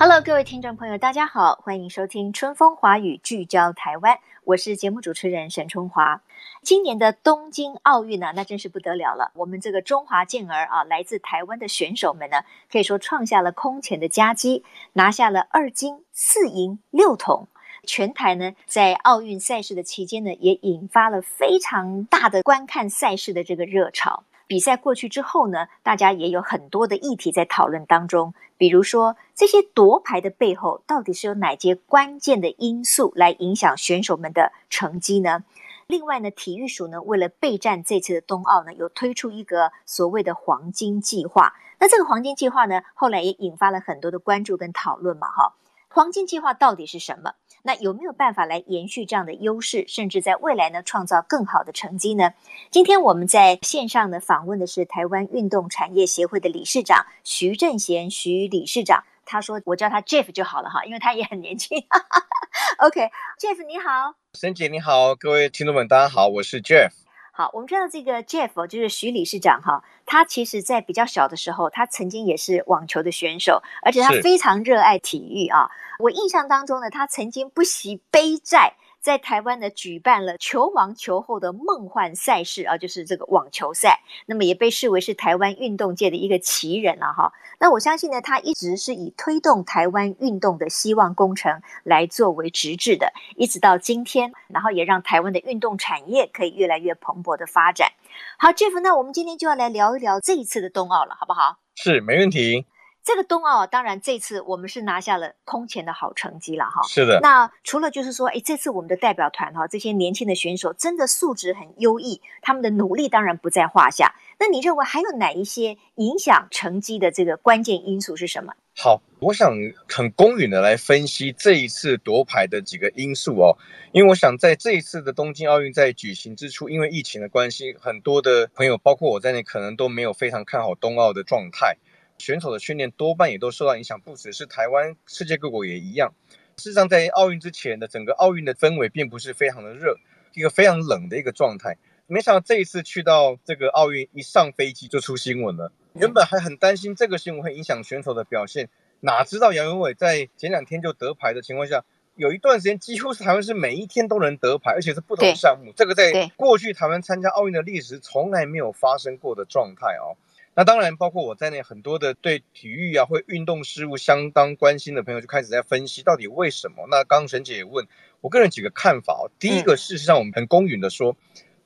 Hello，各位听众朋友，大家好，欢迎收听《春风华语》，聚焦台湾。我是节目主持人沈春华。今年的东京奥运呢，那真是不得了了。我们这个中华健儿啊，来自台湾的选手们呢，可以说创下了空前的佳绩，拿下了二金四银六铜。全台呢，在奥运赛事的期间呢，也引发了非常大的观看赛事的这个热潮。比赛过去之后呢，大家也有很多的议题在讨论当中。比如说，这些夺牌的背后，到底是有哪些关键的因素来影响选手们的成绩呢？另外呢，体育署呢，为了备战这次的冬奥呢，有推出一个所谓的黄金计划。那这个黄金计划呢，后来也引发了很多的关注跟讨论嘛，哈。黄金计划到底是什么？那有没有办法来延续这样的优势，甚至在未来呢，创造更好的成绩呢？今天我们在线上呢访问的是台湾运动产业协会的理事长徐正贤徐理事长，他说我叫他 Jeff 就好了哈，因为他也很年轻。OK，Jeff、你好，沈姐你好，各位听众们大家好，我是 Jeff。好，我们知道这个 Jeff 就是徐理事长哈，他其实在比较小的时候，他曾经也是网球的选手，而且他非常热爱体育啊。我印象当中呢，他曾经不惜背债。在台湾呢，举办了球王球后的梦幻赛事啊，就是这个网球赛。那么也被视为是台湾运动界的一个奇人了、啊、哈。那我相信呢，他一直是以推动台湾运动的希望工程来作为直至的，一直到今天，然后也让台湾的运动产业可以越来越蓬勃的发展。好，Jeff，那我们今天就要来聊一聊这一次的冬奥了，好不好？是，没问题。这个冬奥，当然这次我们是拿下了空前的好成绩了哈。是的。那除了就是说，哎，这次我们的代表团哈，这些年轻的选手真的素质很优异，他们的努力当然不在话下。那你认为还有哪一些影响成绩的这个关键因素是什么？好，我想很公允的来分析这一次夺牌的几个因素哦，因为我想在这一次的东京奥运在举行之初，因为疫情的关系，很多的朋友包括我在内，可能都没有非常看好冬奥的状态。选手的训练多半也都受到影响，不只是台湾，世界各国也一样。事实上，在奥运之前的整个奥运的氛围并不是非常的热，一个非常冷的一个状态。没想到这一次去到这个奥运，一上飞机就出新闻了。原本还很担心这个新闻会影响选手的表现，哪知道杨永伟在前两天就得牌的情况下，有一段时间几乎是台湾是每一天都能得牌，而且是不同项目。这个在过去台湾参加奥运的历史从来没有发生过的状态哦。那当然，包括我在内，很多的对体育啊或运动事务相当关心的朋友就开始在分析，到底为什么？那刚刚沈姐也问，我个人几个看法哦。第一个，事实上我们很公允的说，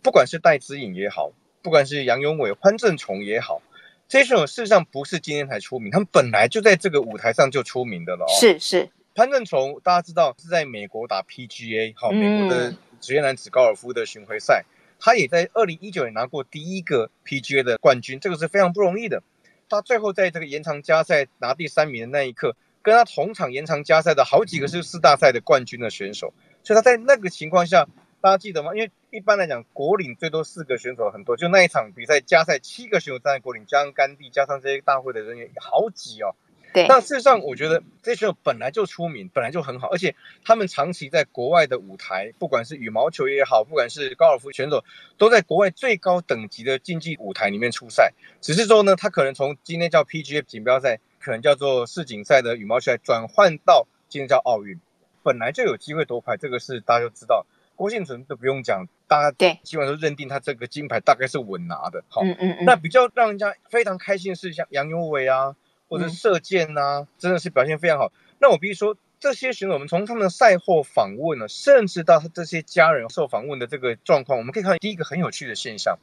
不管是戴资颖也好，不管是杨永伟、潘正崇也好，这些选手事实上不是今天才出名，他们本来就在这个舞台上就出名的了哦。是是，潘正崇大家知道是在美国打 PGA，好，美国的职业男子高尔夫的巡回赛。他也在二零一九年拿过第一个 PGA 的冠军，这个是非常不容易的。他最后在这个延长加赛拿第三名的那一刻，跟他同场延长加赛的好几个是四大赛的冠军的选手，所以他在那个情况下，大家记得吗？因为一般来讲，国岭最多四个选手很多，就那一场比赛加赛七个选手站在国岭，加上甘地，加上这些大会的人员好挤哦。对，但事实上，我觉得这些本来就出名，本来就很好，而且他们长期在国外的舞台，不管是羽毛球也好，不管是高尔夫选手，都在国外最高等级的竞技舞台里面出赛。只是说呢，他可能从今天叫 PGA 锦标赛，可能叫做世锦赛的羽毛球赛，转换到今天叫奥运，本来就有机会夺牌，这个是大家都知道。郭婞淳都不用讲，大家对基本上都认定他这个金牌大概是稳拿的。好，嗯嗯嗯。那比较让人家非常开心的是，像杨勇纬啊。或者射箭呐、啊，真的是表现非常好。那我必须说，这些选手，我们从他们的赛后访问呢，甚至到他这些家人受访问的这个状况，我们可以看到第一个很有趣的现象：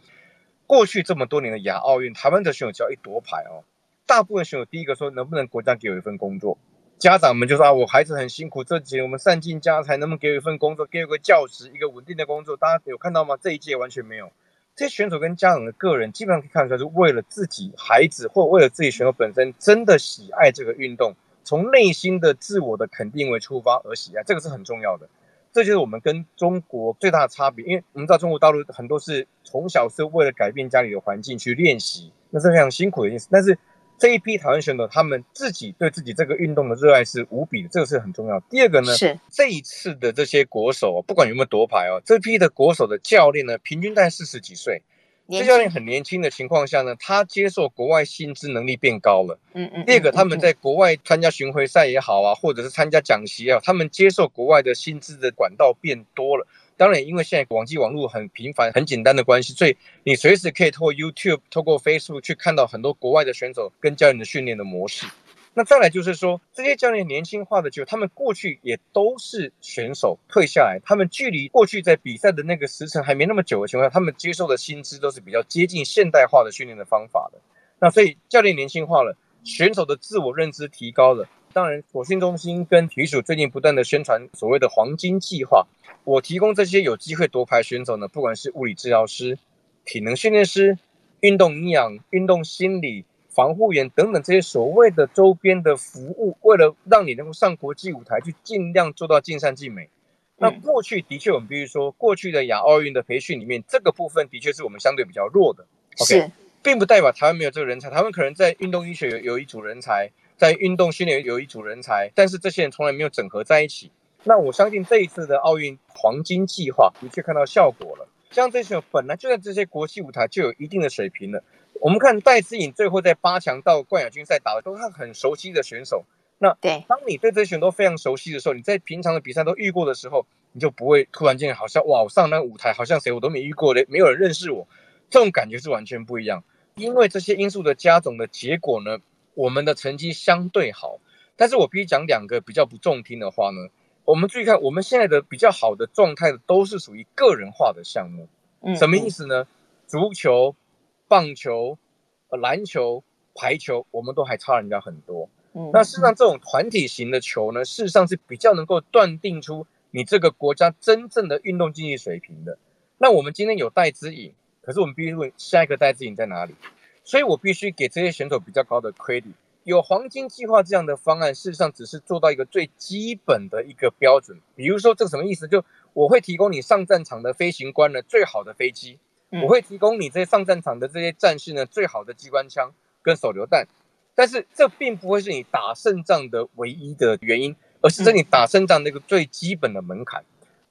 过去这么多年的亚奥运，台湾的选手只要一夺牌哦，大部分选手第一个说，能不能国家给我一份工作？家长们就说啊，我孩子很辛苦，这几年我们散尽家财，能不能给我一份工作，给我个教职，一个稳定的工作？大家有看到吗？这一届完全没有。这些选手跟家长的个人，基本上可以看出来是为了自己孩子，或为了自己选手本身，真的喜爱这个运动，从内心的自我的肯定为出发而喜爱，这个是很重要的。这就是我们跟中国最大的差别，因为我们知道中国大陆很多是从小是为了改变家里的环境去练习，那是非常辛苦的一件事。但是这一批台湾选手，他们自己对自己这个运动的热爱是无比的，这个是很重要。第二个呢，是这一次的这些国手，不管有没有夺牌哦，这批的国手的教练呢，平均在四十几岁。这教练很年轻的情况下呢，他接受国外薪资能力变高了。嗯嗯。第二个，他们在国外参加巡回赛也好啊，或者是参加讲习啊，他们接受国外的薪资的管道变多了。当然，因为现在网际网络很频繁、很简单的关系，所以你随时可以透过 YouTube、透过 Facebook 去看到很多国外的选手跟教练的训练的模式。那再来就是说，这些教练年轻化的，就他们过去也都是选手退下来，他们距离过去在比赛的那个时程还没那么久的情况下，他们接受的薪资都是比较接近现代化的训练的方法的。那所以教练年轻化了，选手的自我认知提高了。当然，火训中心跟体育署最近不断的宣传所谓的黄金计划，我提供这些有机会夺牌选手呢，不管是物理治疗师、体能训练师、运动营养、运动心理。防护员等等这些所谓的周边的服务，为了让你能够上国际舞台，去尽量做到尽善尽美。那过去的确，我们必须说，过去的亚奥运的培训里面，这个部分的确是我们相对比较弱的。OK，并不代表台湾没有这个人才，台湾可能在运动医学有有一组人才，在运动训练有一组人才，但是这些人从来没有整合在一起。那我相信这一次的奥运黄金计划的确看到效果了，像这些本来就在这些国际舞台就有一定的水平了。我们看戴资颖最后在八强到冠亚军赛打的都是很熟悉的选手。那对，当你对这些选手都非常熟悉的时候，你在平常的比赛都遇过的时候，你就不会突然间好像哇，我上那个舞台好像谁我都没遇过的，没有人认识我，这种感觉是完全不一样。因为这些因素的加总的结果呢，我们的成绩相对好。但是我必须讲两个比较不中听的话呢，我们注意看，我们现在的比较好的状态的都是属于个人化的项目。嗯，什么意思呢？足球。棒球、篮球、排球，我们都还差人家很多。嗯，那事实上，这种团体型的球呢，事实上是比较能够断定出你这个国家真正的运动竞技水平的。那我们今天有戴资颖，可是我们必须问下一个戴资颖在哪里？所以我必须给这些选手比较高的 credit。有黄金计划这样的方案，事实上只是做到一个最基本的一个标准。比如说，这个什么意思？就我会提供你上战场的飞行官的最好的飞机。我会提供你这些上战场的这些战士呢，最好的机关枪跟手榴弹，但是这并不会是你打胜仗的唯一的原因，而是在你打胜仗那个最基本的门槛。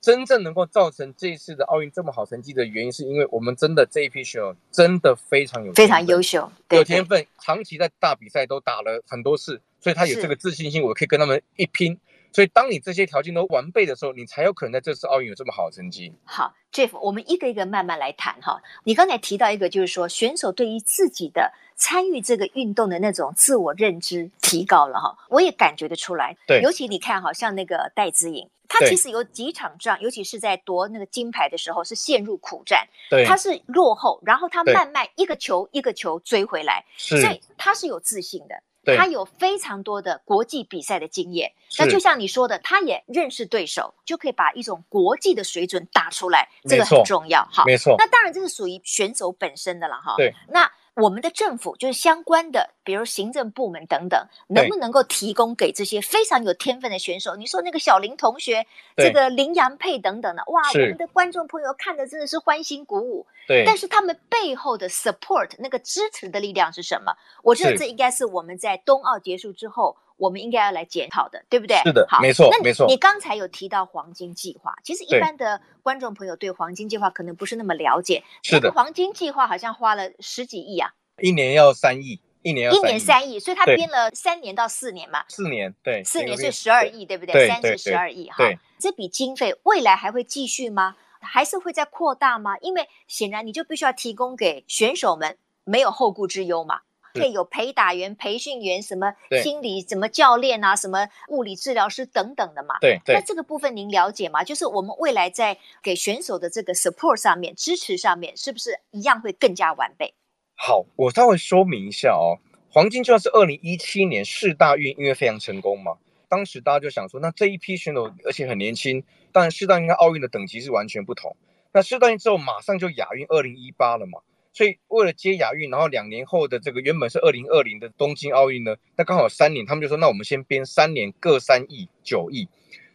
真正能够造成这一次的奥运这么好成绩的原因，是因为我们真的这一批选手真的非常有非常优秀，有天分，长期在大比赛都打了很多次，所以他有这个自信心，我可以跟他们一拼。所以，当你这些条件都完备的时候，你才有可能在这次奥运有这么好的成绩。好，Jeff，我们一个一个慢慢来谈哈。你刚才提到一个，就是说选手对于自己的参与这个运动的那种自我认知提高了哈，我也感觉得出来。对，尤其你看，好像那个戴资颖，他其实有几场仗，尤其是在夺那个金牌的时候，是陷入苦战。对，他是落后，然后他慢慢一个球一个球追回来，所以他是有自信的。他有非常多的国际比赛的经验，那就像你说的，他也认识对手，就可以把一种国际的水准打出来，这个很重要。好，没错。那当然这是属于选手本身的了哈。对，那。我们的政府就是相关的，比如行政部门等等，能不能够提供给这些非常有天分的选手？你说那个小林同学，这个林洋佩等等的，哇，我们的观众朋友看的真的是欢欣鼓舞。对，但是他们背后的 support 那个支持的力量是什么？我觉得这应该是我们在冬奥结束之后。我们应该要来检讨的，对不对？是的，好，没错，没错。你刚才有提到黄金计划，其实一般的观众朋友对黄金计划可能不是那么了解。是的，黄金计划好像花了十几亿啊，一年要三亿，一年要一年三亿，所以他编了三年到四年嘛。四年，对，四年是十二亿，对不对？三是十二亿，哈。这笔经费未来还会继续吗？还是会再扩大吗？因为显然你就必须要提供给选手们没有后顾之忧嘛。可以有陪打员、培训员、什么心理、什么教练啊、什么物理治疗师等等的嘛。对，对。那这个部分您了解吗？就是我们未来在给选手的这个 support 上面、支持上面，是不是一样会更加完备？好，我稍微说明一下哦。黄金计划是二零一七年世大运，因为非常成功嘛，当时大家就想说，那这一批选手而且很年轻，当然世大运跟奥运的等级是完全不同。那世大运之后马上就亚运二零一八了嘛，所以为了接亚运，然后两年后的这个原本是二零二零的东京奥运呢，那刚好三年，他们就说那我们先编三年各三亿九亿。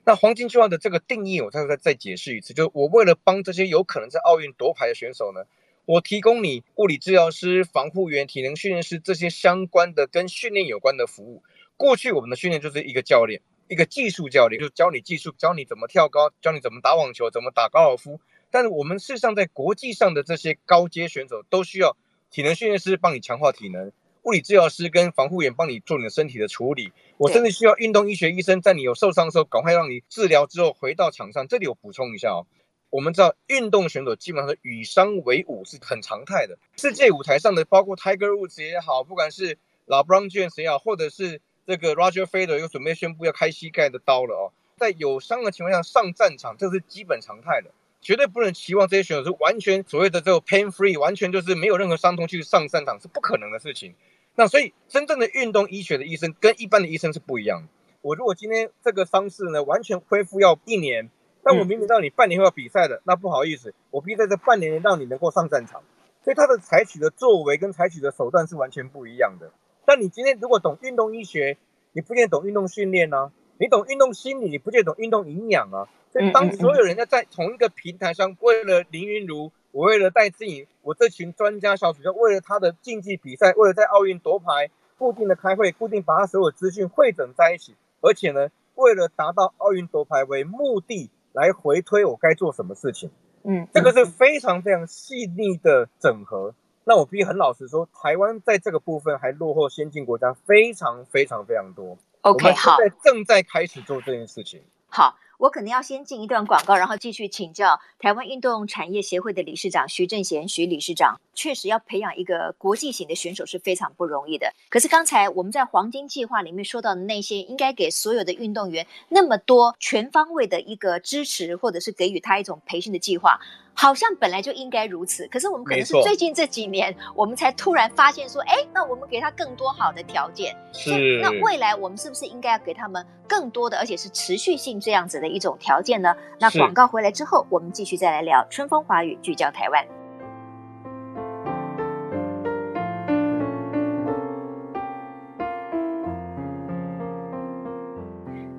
那黄金计划的这个定义，我再再再解释一次，就是我为了帮这些有可能在奥运夺牌的选手呢，我提供你物理治疗师、防护员、体能训练师这些相关的跟训练有关的服务。过去我们的训练就是一个教练，一个技术教练，就教你技术，教你怎么跳高，教你怎么打网球，怎么打高尔夫。但是我们事实上在国际上的这些高阶选手，都需要体能训练师帮你强化体能。物理治疗师跟防护员帮你做你的身体的处理，我甚至需要运动医学医生在你有受伤的时候，赶快让你治疗之后回到场上。这里我补充一下哦，我们知道运动选手基本上与伤为伍是很常态的。世界舞台上的包括 Tiger Woods 也好，不管是老 Brown James 也好，或者是这个 Roger Federer 又准备宣布要开膝盖的刀了哦，在有伤的情况下上战场，这是基本常态的。绝对不能期望这些选手是完全所谓的这个 pain free，完全就是没有任何伤痛去上战场，是不可能的事情。那所以真正的运动医学的医生跟一般的医生是不一样的。我如果今天这个伤势呢完全恢复要一年，但我明明知道你半年后要比赛的，那不好意思，我必须在这半年内让你能够上战场。所以他的采取的作为跟采取的手段是完全不一样的。但你今天如果懂运动医学，你不一定懂运动训练呢？你懂运动心理，你不见得懂运动营养啊。所以当所有人家在同一个平台上，为了林云如，我为了带自己，我这群专家小组，就为了他的竞技比赛，为了在奥运夺牌，固定的开会，固定把他所有资讯汇整在一起，而且呢，为了达到奥运夺牌为目的来回推我该做什么事情。嗯，这个是非常非常细腻的整合。那我必须很老实说，台湾在这个部分还落后先进国家非常非常非常多。OK，好，正在开始做这件事情。好。我可能要先进一段广告，然后继续请教台湾运动产业协会的理事长徐正贤徐理事长。确实要培养一个国际型的选手是非常不容易的。可是刚才我们在黄金计划里面说到的那些，应该给所有的运动员那么多全方位的一个支持，或者是给予他一种培训的计划。好像本来就应该如此，可是我们可能是最近这几年，我们才突然发现说，哎，那我们给他更多好的条件，是，那未来我们是不是应该要给他们更多的，而且是持续性这样子的一种条件呢？那广告回来之后，我们继续再来聊春风华语，聚焦台湾。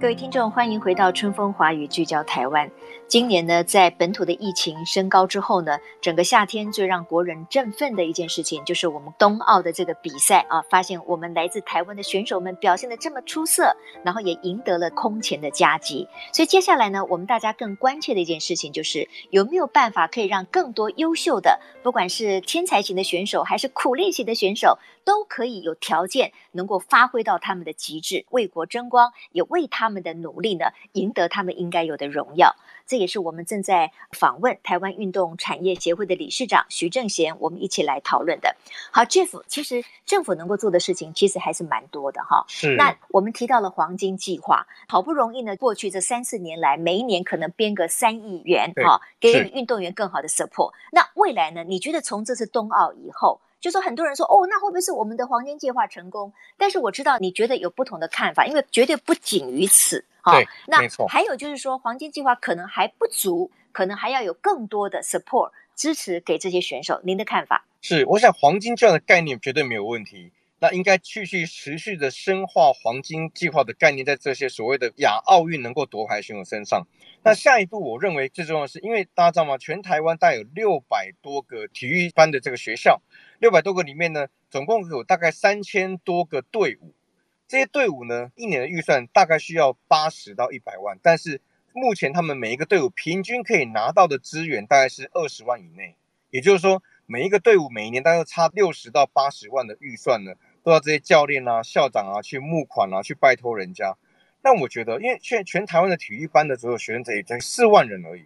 各位听众，欢迎回到春风华语，聚焦台湾。今年呢，在本土的疫情升高之后呢，整个夏天最让国人振奋的一件事情，就是我们冬奥的这个比赛啊，发现我们来自台湾的选手们表现得这么出色，然后也赢得了空前的佳绩。所以接下来呢，我们大家更关切的一件事情，就是有没有办法可以让更多优秀的，不管是天才型的选手，还是苦练型的选手，都可以有条件能够发挥到他们的极致，为国争光，也为他们的努力呢，赢得他们应该有的荣耀。这也是我们正在访问台湾运动产业协会的理事长徐正贤，我们一起来讨论的。好，Jeff，其实政府能够做的事情其实还是蛮多的哈。是。那我们提到了黄金计划，好不容易呢，过去这三四年来，每一年可能编个三亿元哈，给予运动员更好的 support。那未来呢？你觉得从这次冬奥以后，就说很多人说哦，那会不会是我们的黄金计划成功？但是我知道你觉得有不同的看法，因为绝对不仅于此。对，那没错还有就是说，黄金计划可能还不足，可能还要有更多的 support 支持给这些选手。您的看法？是，我想黄金这样的概念绝对没有问题。那应该继续持续的深化黄金计划的概念，在这些所谓的亚奥运能够夺牌选手身上。那下一步，我认为最重要的是，因为大家知道吗？全台湾大概有六百多个体育班的这个学校，六百多个里面呢，总共有大概三千多个队伍。这些队伍呢，一年的预算大概需要八十到一百万，但是目前他们每一个队伍平均可以拿到的资源大概是二十万以内，也就是说，每一个队伍每一年大概差六十到八十万的预算呢，都要这些教练啊、校长啊去募款啊，去拜托人家。那我觉得，因为全全台湾的体育班的所有学生才也才四万人而已，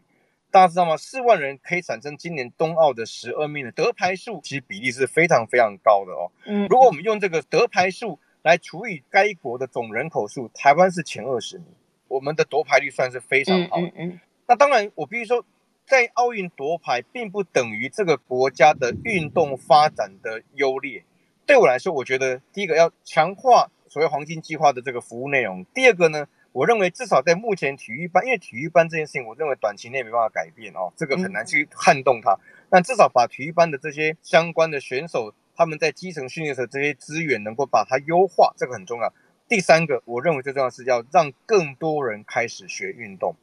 大家知道吗？四万人可以产生今年冬奥的十二名的得牌数，其实比例是非常非常高的哦。嗯，如果我们用这个得牌数。来除以该国的总人口数，台湾是前二十名，我们的夺牌率算是非常好。嗯嗯。那当然，我必须说，在奥运夺牌并不等于这个国家的运动发展的优劣。对我来说，我觉得第一个要强化所谓黄金计划的这个服务内容，第二个呢，我认为至少在目前体育班，因为体育班这件事情，我认为短期内没办法改变哦，这个很难去撼动它。但至少把体育班的这些相关的选手，他们在基层训练的时候这些资源能够把它优化，这个很重要。第三个，我认为最重要的是要让更多人开始学运动。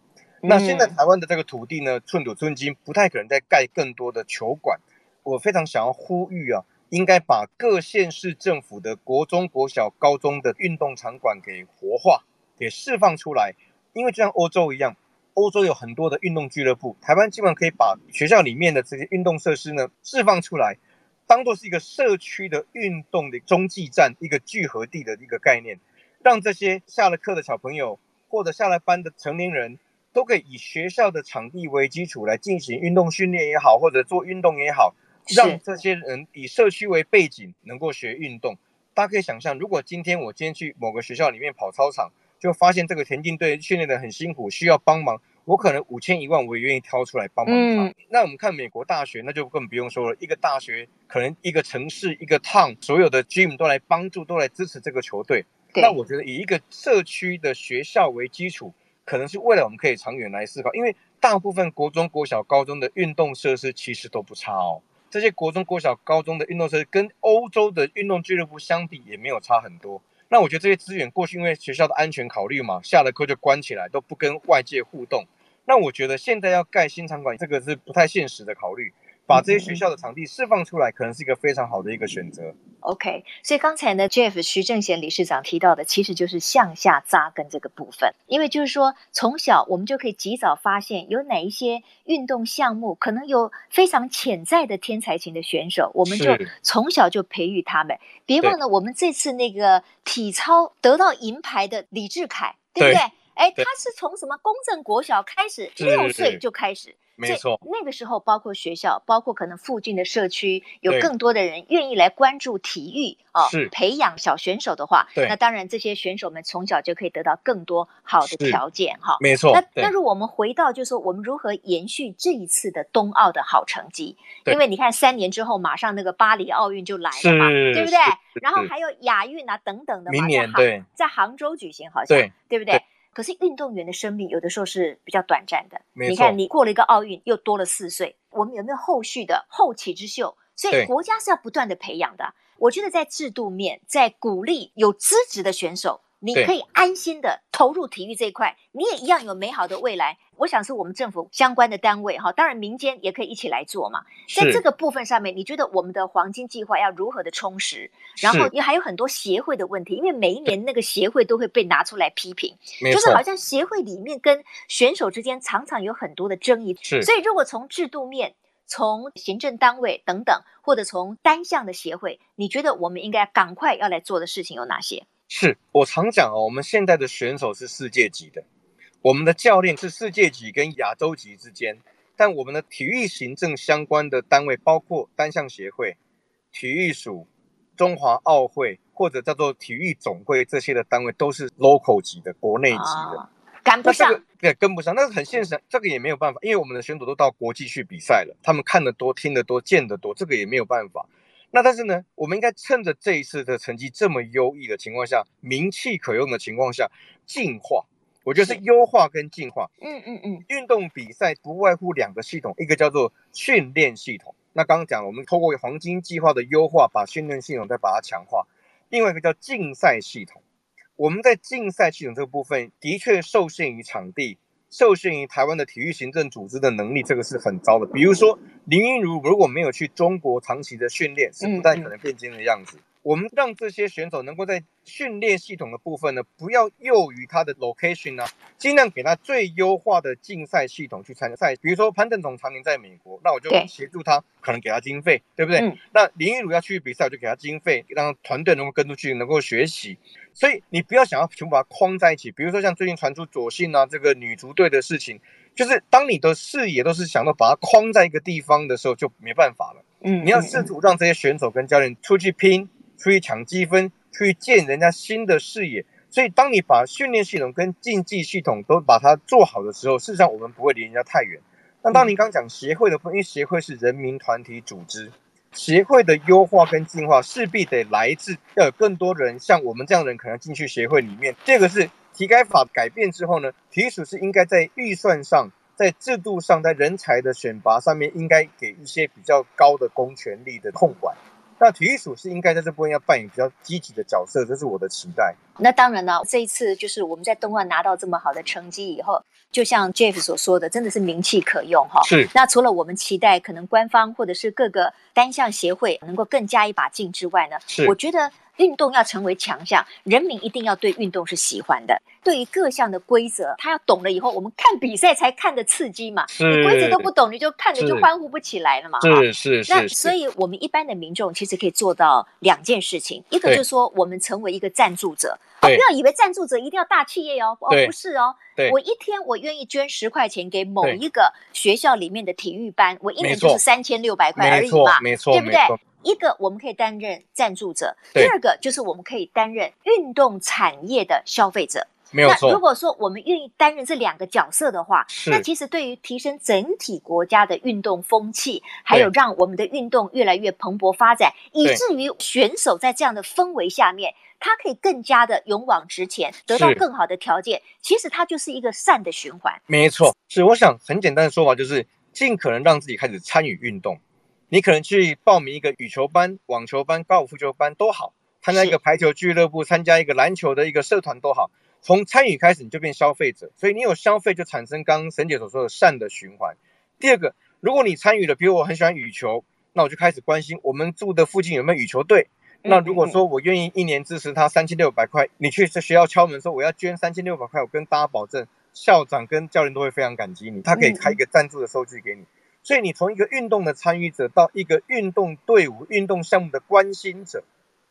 那现在台湾的这个土地呢，寸土寸金，不太可能再盖更多的球馆。我非常想要呼吁啊，应该把各县市政府的国中、国小、高中的运动场馆给活化。给释放出来，因为就像欧洲一样，欧洲有很多的运动俱乐部，台湾基本上可以把学校里面的这些运动设施呢释放出来，当做是一个社区的运动的中继站，一个聚合地的一个概念，让这些下了课的小朋友或者下了班的成年人都可以以学校的场地为基础来进行运动训练也好，或者做运动也好，让这些人以社区为背景能够学运动。大家可以想象，如果今天我今天去某个学校里面跑操场。就发现这个田径队训练的很辛苦，需要帮忙。我可能五千一万，我也愿意挑出来帮帮他。嗯、那我们看美国大学，那就更不用说了。一个大学可能一个城市一个 town，所有的 gym 都来帮助，都来支持这个球队。对那我觉得以一个社区的学校为基础，可能是未来我们可以长远来思考。因为大部分国中国小高中的运动设施其实都不差哦。这些国中国小高中的运动设施跟欧洲的运动俱乐部相比，也没有差很多。那我觉得这些资源过去因为学校的安全考虑嘛，下了课就关起来，都不跟外界互动。那我觉得现在要盖新场馆，这个是不太现实的考虑。把这些学校的场地释放出来，可能是一个非常好的一个选择。OK，所以刚才呢，Jeff 徐正贤理事长提到的，其实就是向下扎根这个部分。因为就是说，从小我们就可以及早发现有哪一些运动项目可能有非常潜在的天才型的选手，我们就从小就培育他们。别忘了，我们这次那个体操得到银牌的李智凯，对不对？哎，他是从什么公正国小开始，六岁就开始。没错，那个时候包括学校，包括可能附近的社区，有更多的人愿意来关注体育啊，是培养小选手的话，对那当然这些选手们从小就可以得到更多好的条件哈。没错，那那如果我们回到就是说，我们如何延续这一次的冬奥的好成绩？因为你看三年之后马上那个巴黎奥运就来了嘛，对不对？然后还有亚运啊等等的，明年对，在杭州举行好像对，对不对？可是运动员的生命有的时候是比较短暂的。你看，你过了一个奥运，又多了四岁，我们有没有后续的后起之秀？所以国家是要不断的培养的。我觉得在制度面，在鼓励有资质的选手。你可以安心的投入体育这一块，你也一样有美好的未来。我想是我们政府相关的单位哈，当然民间也可以一起来做嘛。在这个部分上面，你觉得我们的黄金计划要如何的充实？然后也还有很多协会的问题，因为每一年那个协会都会被拿出来批评，就是好像协会里面跟选手之间常常有很多的争议。是，所以如果从制度面、从行政单位等等，或者从单项的协会，你觉得我们应该赶快要来做的事情有哪些？是我常讲哦，我们现在的选手是世界级的，我们的教练是世界级跟亚洲级之间，但我们的体育行政相关的单位，包括单项协会、体育署、中华奥会或者叫做体育总会这些的单位，都是 local 级的，国内级的，赶不上，对，跟不上，那是很现实，这个也没有办法，因为我们的选手都到国际去比赛了，他们看得多、听得多、见得多，这个也没有办法。那但是呢，我们应该趁着这一次的成绩这么优异的情况下，名气可用的情况下，进化，我觉得是优化跟进化。嗯嗯嗯，运动比赛不外乎两个系统，一个叫做训练系统。那刚刚讲了，我们透过黄金计划的优化，把训练系统再把它强化。另外一个叫竞赛系统，我们在竞赛系统这个部分的确受限于场地。受限于台湾的体育行政组织的能力，这个是很糟的。比如说林昀儒如果没有去中国长期的训练，是不太可能变今天的样子。我们让这些选手能够在训练系统的部分呢，不要囿于他的 location 呢、啊，尽量给他最优化的竞赛系统去参加赛。比如说潘政琮常年在美国，那我就协助他，可能给他经费，对不对？嗯、那林昀儒要去比赛，我就给他经费，让团队能够跟出去，能够学习。所以你不要想要全部把它框在一起。比如说像最近传出左信啊这个女足队的事情，就是当你的视野都是想到把它框在一个地方的时候，就没办法了。嗯，你要试图让这些选手跟教练出去拼。出去抢积分，出去见人家新的视野。所以，当你把训练系统跟竞技系统都把它做好的时候，事实上我们不会离人家太远。那当您刚讲协会的分，因为协会是人民团体组织，协会的优化跟进化势必得来自要有更多人像我们这样的人可能进去协会里面。这个是体改法改变之后呢，体育署是应该在预算上、在制度上、在人才的选拔上面，应该给一些比较高的公权力的控管。那体育署是应该在这部分要扮演比较积极的角色，这是我的期待。那当然了，这一次就是我们在东莞拿到这么好的成绩以后，就像 Jeff 所说的，真的是名气可用哈。是。那除了我们期待可能官方或者是各个单项协会能够更加一把劲之外呢，是。我觉得。运动要成为强项，人民一定要对运动是喜欢的。对于各项的规则，他要懂了以后，我们看比赛才看得刺激嘛。是。你规则都不懂，你就看着就欢呼不起来了嘛。是是是。那所以，我们一般的民众其实可以做到两件事情：一个就是说，我们成为一个赞助者。哦，不要以为赞助者一定要大企业哦。哦，不是哦。对。我一天我愿意捐十块钱给某一个学校里面的体育班，我一年就是三千六百块而已嘛。没错，对不对？一个我们可以担任赞助者，第二个就是我们可以担任运动产业的消费者。没有错。那如果说我们愿意担任这两个角色的话，那其实对于提升整体国家的运动风气，还有让我们的运动越来越蓬勃发展，以至于选手在这样的氛围下面，他可以更加的勇往直前，得到更好的条件。其实它就是一个善的循环。没错，是我想很简单的说法就是尽可能让自己开始参与运动。你可能去报名一个羽球班、网球班、高尔夫球班都好，参加一个排球俱乐部，参加一个篮球的一个社团都好。从参与开始，你就变消费者，所以你有消费，就产生刚刚沈姐所说的善的循环。第二个，如果你参与了，比如我很喜欢羽球，那我就开始关心我们住的附近有没有羽球队。那如果说我愿意一年支持他三千六百块，你去这学校敲门说我要捐三千六百块，我跟大家保证，校长跟教练都会非常感激你，他可以开一个赞助的收据给你。所以你从一个运动的参与者到一个运动队伍、运动项目的关心者，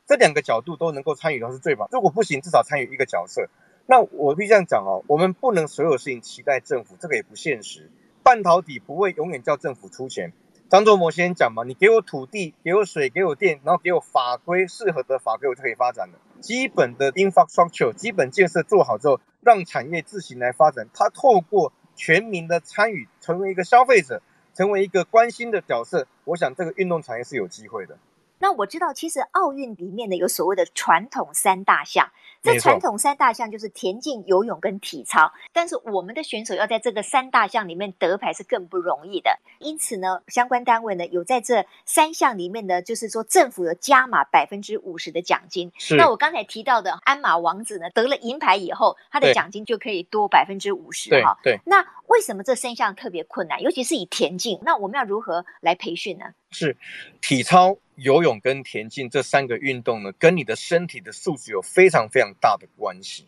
这两个角度都能够参与到是最棒。如果不行，至少参与一个角色。那我必须这样讲哦，我们不能所有事情期待政府，这个也不现实。半导体不会永远叫政府出钱。张忠谋先生讲嘛，你给我土地，给我水，给我电，然后给我法规适合的法规，我就可以发展了。基本的 infrastructure 基本建设做好之后，让产业自行来发展。它透过全民的参与，成为一个消费者。成为一个关心的角色，我想这个运动产业是有机会的。那我知道，其实奥运里面呢有所谓的传统三大项。这传统三大项就是田径、游泳跟体操，但是我们的选手要在这个三大项里面得牌是更不容易的。因此呢，相关单位呢有在这三项里面呢，就是说政府有加码百分之五十的奖金。是。那我刚才提到的鞍马王子呢，得了银牌以后，他的奖金就可以多百分之五十哈。对。那为什么这三项特别困难？尤其是以田径，那我们要如何来培训呢？是体操。游泳跟田径这三个运动呢，跟你的身体的素质有非常非常大的关系。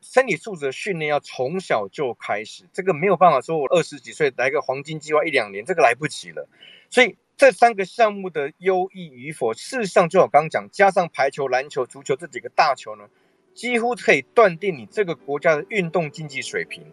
身体素质的训练要从小就开始，这个没有办法说我二十几岁来个黄金计划一两年，这个来不及了。所以这三个项目的优异与否，事实上就我刚刚讲，加上排球、篮球、足球这几个大球呢，几乎可以断定你这个国家的运动竞技水平。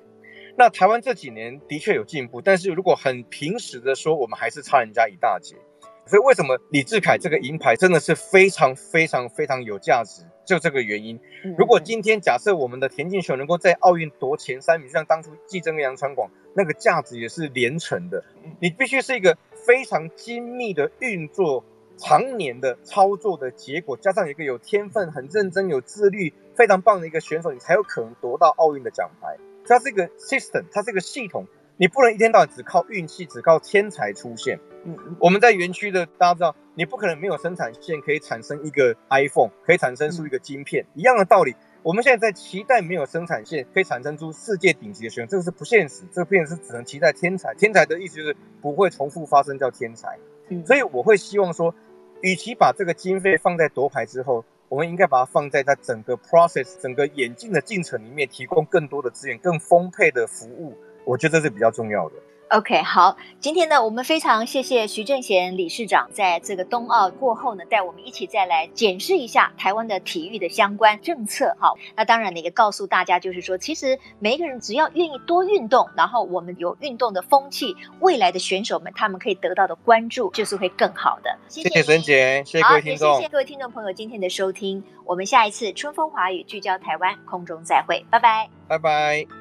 那台湾这几年的确有进步，但是如果很平实的说，我们还是差人家一大截。所以为什么李志凯这个银牌真的是非常非常非常有价值？就这个原因。如果今天假设我们的田径选手能够在奥运夺前三名，就像当初季争跟杨传广，那个价值也是连城的。你必须是一个非常精密的运作、常年的操作的结果，加上一个有天分、很认真、有自律、非常棒的一个选手，你才有可能夺到奥运的奖牌。它是一个 system，它是一个系统，你不能一天到晚只靠运气、只靠天才出现。嗯，我们在园区的，大家知道，你不可能没有生产线可以产生一个 iPhone，可以产生出一个晶片，一样的道理。我们现在在期待没有生产线可以产生出世界顶级的选手，这个是不现实，这个变成是只能期待天才。天才的意思就是不会重复发生，叫天才。嗯，所以我会希望说，与其把这个经费放在夺牌之后，我们应该把它放在它整个 process、整个演进的进程里面，提供更多的资源、更丰沛的服务。我觉得这是比较重要的。OK，好，今天呢，我们非常谢谢徐正贤理事长在这个冬奥过后呢，带我们一起再来检视一下台湾的体育的相关政策。好，那当然呢，也告诉大家，就是说，其实每一个人只要愿意多运动，然后我们有运动的风气，未来的选手们他们可以得到的关注就是会更好的。谢谢沈姐，谢谢各位听众，谢谢各位听众朋友今天的收听，我们下一次春风华语聚焦台湾空中再会，拜拜，拜拜。